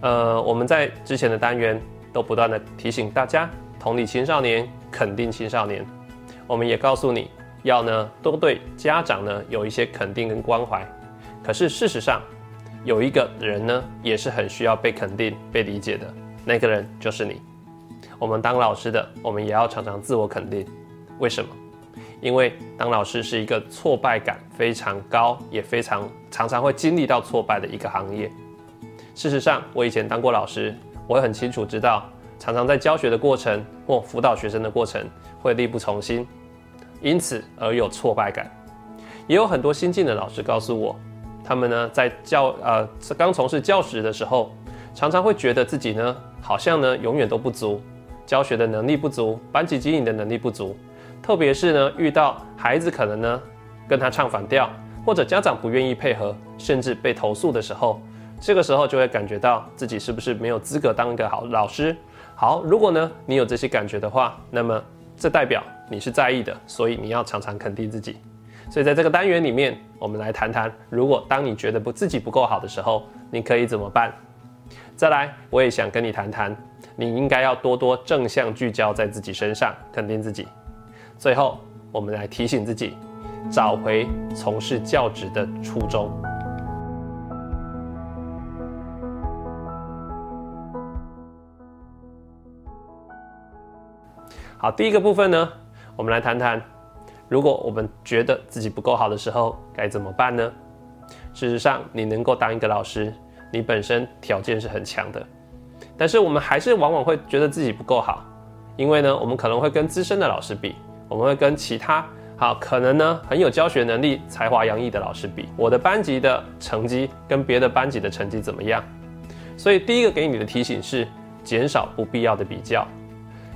呃我们在之前的单元都不断的提醒大家，同理青少年，肯定青少年。我们也告诉你要呢多对家长呢有一些肯定跟关怀。可是事实上，有一个人呢也是很需要被肯定、被理解的，那个人就是你。我们当老师的，我们也要常常自我肯定。为什么？因为当老师是一个挫败感非常高，也非常常常会经历到挫败的一个行业。事实上，我以前当过老师，我会很清楚知道，常常在教学的过程或辅导学生的过程会力不从心，因此而有挫败感。也有很多新进的老师告诉我，他们呢在教呃刚从事教职的时候，常常会觉得自己呢好像呢永远都不足，教学的能力不足，班级经营的能力不足。特别是呢，遇到孩子可能呢跟他唱反调，或者家长不愿意配合，甚至被投诉的时候，这个时候就会感觉到自己是不是没有资格当一个好老师。好，如果呢你有这些感觉的话，那么这代表你是在意的，所以你要常常肯定自己。所以在这个单元里面，我们来谈谈，如果当你觉得不自己不够好的时候，你可以怎么办？再来，我也想跟你谈谈，你应该要多多正向聚焦在自己身上，肯定自己。最后，我们来提醒自己，找回从事教职的初衷。好，第一个部分呢，我们来谈谈，如果我们觉得自己不够好的时候，该怎么办呢？事实上，你能够当一个老师，你本身条件是很强的，但是我们还是往往会觉得自己不够好，因为呢，我们可能会跟资深的老师比。我们会跟其他好可能呢很有教学能力、才华洋溢的老师比，我的班级的成绩跟别的班级的成绩怎么样？所以第一个给你的提醒是减少不必要的比较，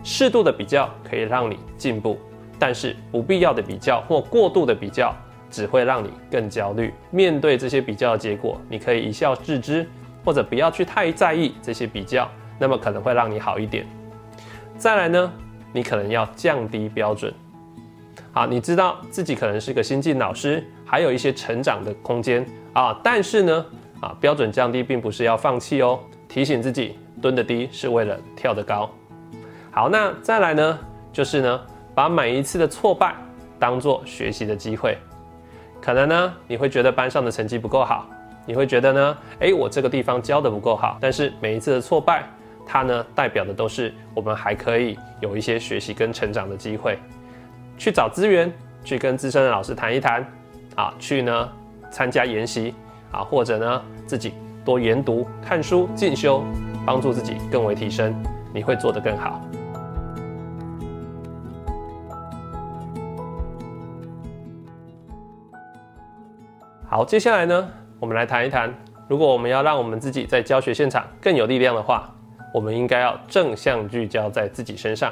适度的比较可以让你进步，但是不必要的比较或过度的比较只会让你更焦虑。面对这些比较的结果，你可以一笑置之，或者不要去太在意这些比较，那么可能会让你好一点。再来呢，你可能要降低标准。好，你知道自己可能是个新进老师，还有一些成长的空间啊。但是呢，啊，标准降低并不是要放弃哦。提醒自己，蹲得低是为了跳得高。好，那再来呢，就是呢，把每一次的挫败当做学习的机会。可能呢，你会觉得班上的成绩不够好，你会觉得呢，诶，我这个地方教的不够好。但是每一次的挫败，它呢，代表的都是我们还可以有一些学习跟成长的机会。去找资源，去跟资深的老师谈一谈，啊，去呢参加研习，啊，或者呢自己多研读、看书、进修，帮助自己更为提升，你会做得更好。好，接下来呢，我们来谈一谈，如果我们要让我们自己在教学现场更有力量的话，我们应该要正向聚焦在自己身上。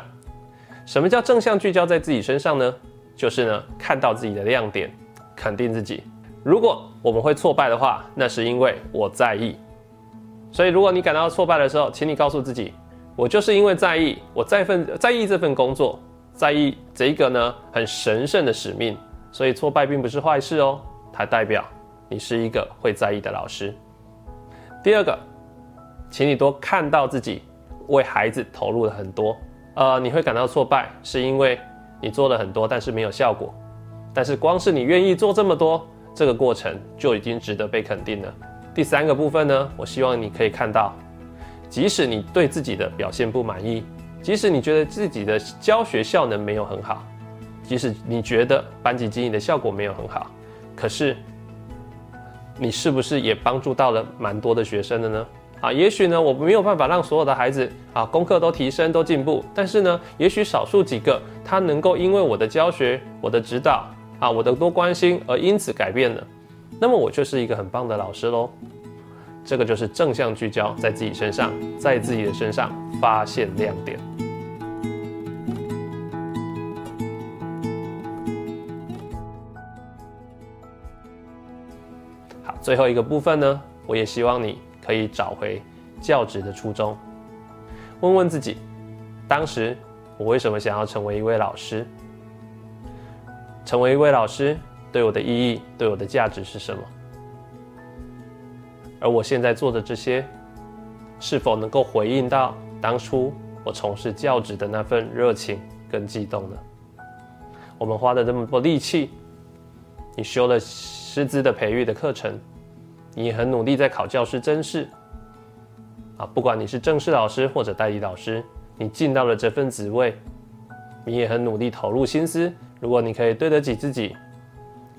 什么叫正向聚焦在自己身上呢？就是呢，看到自己的亮点，肯定自己。如果我们会挫败的话，那是因为我在意。所以，如果你感到挫败的时候，请你告诉自己，我就是因为在意，我在份在意这份工作，在意这一个呢很神圣的使命。所以，挫败并不是坏事哦，它代表你是一个会在意的老师。第二个，请你多看到自己为孩子投入了很多。呃，你会感到挫败，是因为你做了很多，但是没有效果。但是光是你愿意做这么多，这个过程就已经值得被肯定了。第三个部分呢，我希望你可以看到，即使你对自己的表现不满意，即使你觉得自己的教学效能没有很好，即使你觉得班级经营的效果没有很好，可是你是不是也帮助到了蛮多的学生的呢？啊，也许呢，我没有办法让所有的孩子啊功课都提升、都进步，但是呢，也许少数几个他能够因为我的教学、我的指导啊、我的多关心而因此改变了，那么我就是一个很棒的老师喽。这个就是正向聚焦在自己身上，在自己的身上发现亮点。最后一个部分呢，我也希望你。可以找回教职的初衷，问问自己，当时我为什么想要成为一位老师？成为一位老师对我的意义、对我的价值是什么？而我现在做的这些，是否能够回应到当初我从事教职的那份热情跟激动呢？我们花了这么多力气，你修了师资的培育的课程，你也很努力在考教师真试。啊，不管你是正式老师或者代理老师，你进到了这份职位，你也很努力投入心思。如果你可以对得起自己，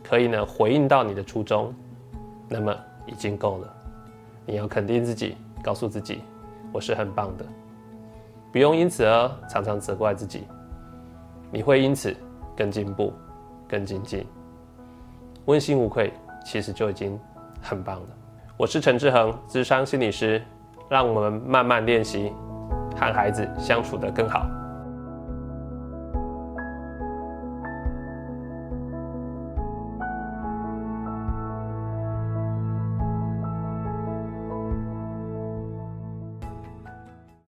可以呢回应到你的初衷，那么已经够了。你要肯定自己，告诉自己，我是很棒的，不用因此而常常责怪自己。你会因此更进步、更精进，问心无愧，其实就已经很棒了。我是陈志恒，智商心理师。让我们慢慢练习，和孩子相处得更好。